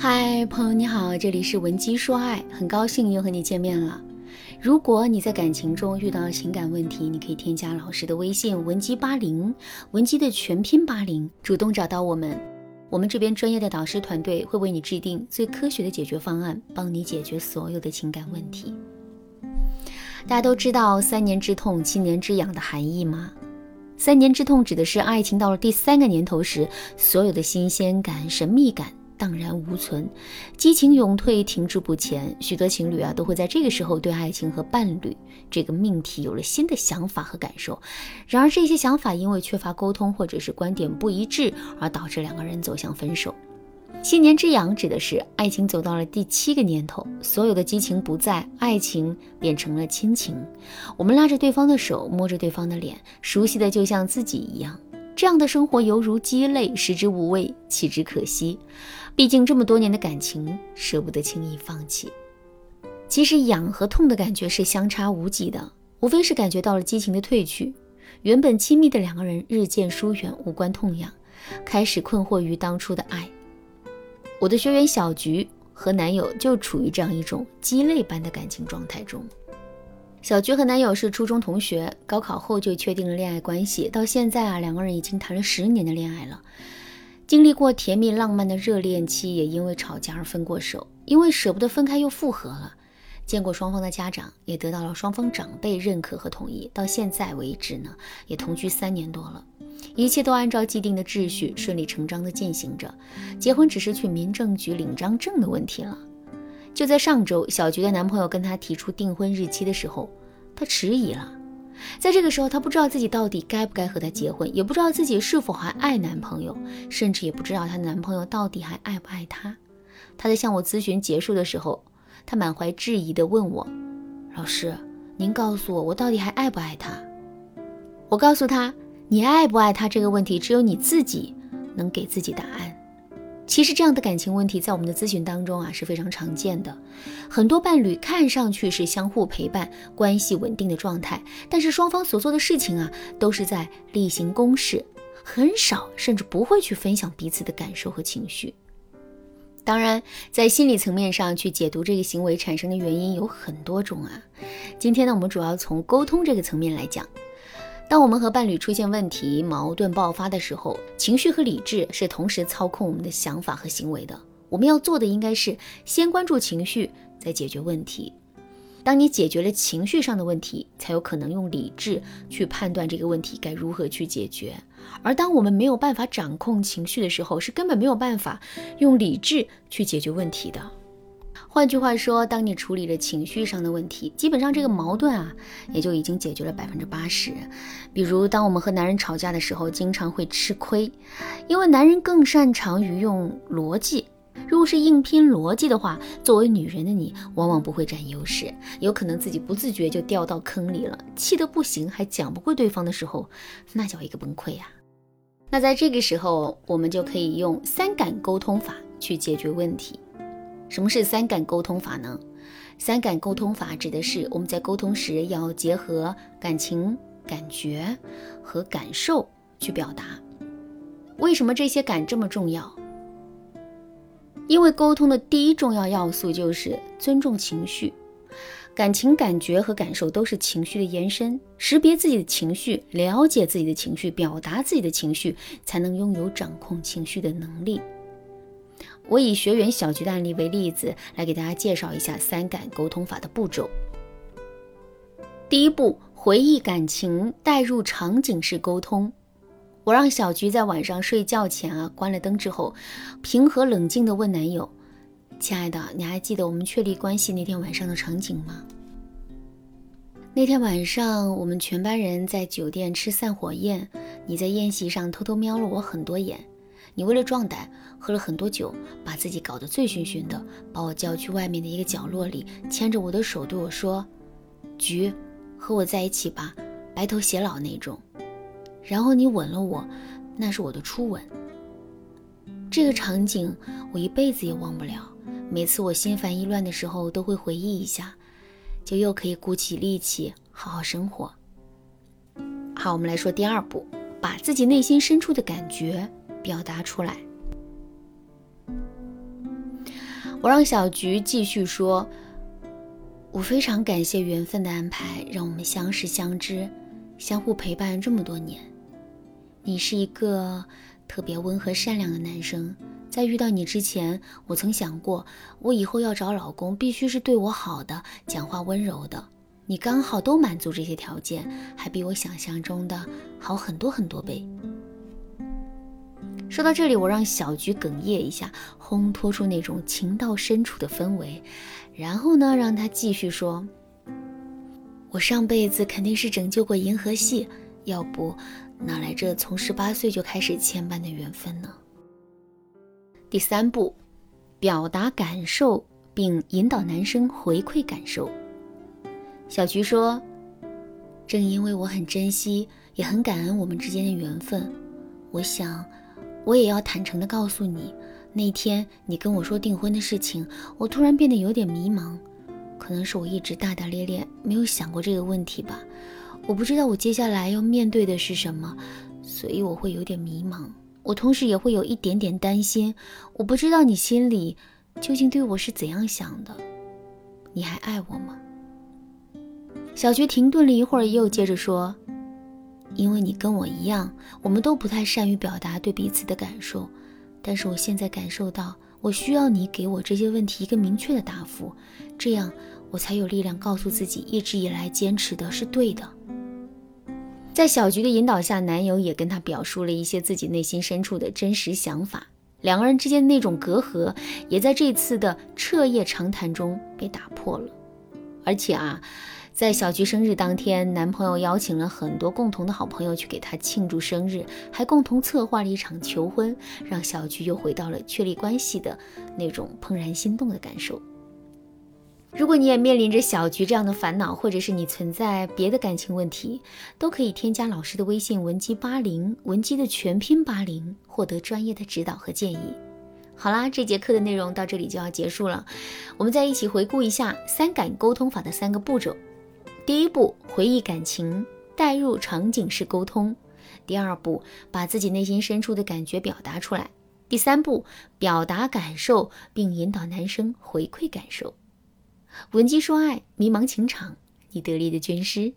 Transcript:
嗨，朋友你好，这里是文姬说爱，很高兴又和你见面了。如果你在感情中遇到情感问题，你可以添加老师的微信文姬八零，文姬的全拼八零，主动找到我们，我们这边专业的导师团队会为你制定最科学的解决方案，帮你解决所有的情感问题。大家都知道三年之痛，七年之痒的含义吗？三年之痛指的是爱情到了第三个年头时，所有的新鲜感、神秘感。荡然无存，激情永退，停滞不前。许多情侣啊，都会在这个时候对爱情和伴侣这个命题有了新的想法和感受。然而，这些想法因为缺乏沟通或者是观点不一致，而导致两个人走向分手。七年之痒指的是爱情走到了第七个年头，所有的激情不在，爱情变成了亲情。我们拉着对方的手，摸着对方的脸，熟悉的就像自己一样。这样的生活犹如鸡肋，食之无味，弃之可惜。毕竟这么多年的感情，舍不得轻易放弃。其实痒和痛的感觉是相差无几的，无非是感觉到了激情的褪去，原本亲密的两个人日渐疏远，无关痛痒，开始困惑于当初的爱。我的学员小菊和男友就处于这样一种鸡肋般的感情状态中。小菊和男友是初中同学，高考后就确定了恋爱关系，到现在啊，两个人已经谈了十年的恋爱了。经历过甜蜜浪漫的热恋期，也因为吵架而分过手，因为舍不得分开又复合了。见过双方的家长，也得到了双方长辈认可和同意。到现在为止呢，也同居三年多了，一切都按照既定的秩序顺理成章地进行着。结婚只是去民政局领张证的问题了。就在上周，小菊的男朋友跟她提出订婚日期的时候，她迟疑了。在这个时候，她不知道自己到底该不该和他结婚，也不知道自己是否还爱男朋友，甚至也不知道她男朋友到底还爱不爱她。她在向我咨询结束的时候，她满怀质疑地问我：“老师，您告诉我，我到底还爱不爱他？”我告诉她：“你爱不爱他这个问题，只有你自己能给自己答案。”其实这样的感情问题在我们的咨询当中啊是非常常见的。很多伴侣看上去是相互陪伴、关系稳定的状态，但是双方所做的事情啊都是在例行公事，很少甚至不会去分享彼此的感受和情绪。当然，在心理层面上去解读这个行为产生的原因有很多种啊。今天呢，我们主要从沟通这个层面来讲。当我们和伴侣出现问题、矛盾爆发的时候，情绪和理智是同时操控我们的想法和行为的。我们要做的应该是先关注情绪，再解决问题。当你解决了情绪上的问题，才有可能用理智去判断这个问题该如何去解决。而当我们没有办法掌控情绪的时候，是根本没有办法用理智去解决问题的。换句话说，当你处理了情绪上的问题，基本上这个矛盾啊，也就已经解决了百分之八十。比如，当我们和男人吵架的时候，经常会吃亏，因为男人更擅长于用逻辑。如果是硬拼逻辑的话，作为女人的你，往往不会占优势，有可能自己不自觉就掉到坑里了，气得不行，还讲不过对方的时候，那叫一个崩溃呀。那在这个时候，我们就可以用三感沟通法去解决问题。什么是三感沟通法呢？三感沟通法指的是我们在沟通时要结合感情、感觉和感受去表达。为什么这些感这么重要？因为沟通的第一重要要素就是尊重情绪。感情、感觉和感受都是情绪的延伸。识别自己的情绪，了解自己的情绪，表达自己的情绪，才能拥有掌控情绪的能力。我以学员小菊的案例为例子，来给大家介绍一下三感沟通法的步骤。第一步，回忆感情，带入场景式沟通。我让小菊在晚上睡觉前啊，关了灯之后，平和冷静地问男友：“亲爱的，你还记得我们确立关系那天晚上的场景吗？那天晚上，我们全班人在酒店吃散伙宴，你在宴席上偷偷瞄了我很多眼。”你为了壮胆，喝了很多酒，把自己搞得醉醺醺的，把我叫去外面的一个角落里，牵着我的手对我说：“菊，和我在一起吧，白头偕老那种。”然后你吻了我，那是我的初吻。这个场景我一辈子也忘不了。每次我心烦意乱的时候，都会回忆一下，就又可以鼓起力气好好生活。好，我们来说第二步，把自己内心深处的感觉。表达出来。我让小菊继续说：“我非常感谢缘分的安排，让我们相识相知，相互陪伴这么多年。你是一个特别温和善良的男生，在遇到你之前，我曾想过，我以后要找老公必须是对我好的，讲话温柔的。你刚好都满足这些条件，还比我想象中的好很多很多倍。”说到这里，我让小菊哽咽一下，烘托出那种情到深处的氛围，然后呢，让他继续说：“我上辈子肯定是拯救过银河系，要不哪来这从十八岁就开始牵绊的缘分呢？”第三步，表达感受并引导男生回馈感受。小菊说：“正因为我很珍惜，也很感恩我们之间的缘分，我想。”我也要坦诚地告诉你，那天你跟我说订婚的事情，我突然变得有点迷茫。可能是我一直大大咧咧，没有想过这个问题吧。我不知道我接下来要面对的是什么，所以我会有点迷茫。我同时也会有一点点担心，我不知道你心里究竟对我是怎样想的。你还爱我吗？小菊停顿了一会儿，又接着说。因为你跟我一样，我们都不太善于表达对彼此的感受，但是我现在感受到，我需要你给我这些问题一个明确的答复，这样我才有力量告诉自己，一直以来坚持的是对的。在小菊的引导下，男友也跟她表述了一些自己内心深处的真实想法，两个人之间的那种隔阂，也在这次的彻夜长谈中被打破了，而且啊。在小菊生日当天，男朋友邀请了很多共同的好朋友去给她庆祝生日，还共同策划了一场求婚，让小菊又回到了确立关系的那种怦然心动的感受。如果你也面临着小菊这样的烦恼，或者是你存在别的感情问题，都可以添加老师的微信文姬八零，文姬的全拼八零，获得专业的指导和建议。好啦，这节课的内容到这里就要结束了，我们再一起回顾一下三感沟通法的三个步骤。第一步，回忆感情，带入场景式沟通；第二步，把自己内心深处的感觉表达出来；第三步，表达感受并引导男生回馈感受。闻鸡说爱，迷茫情场，你得力的军师。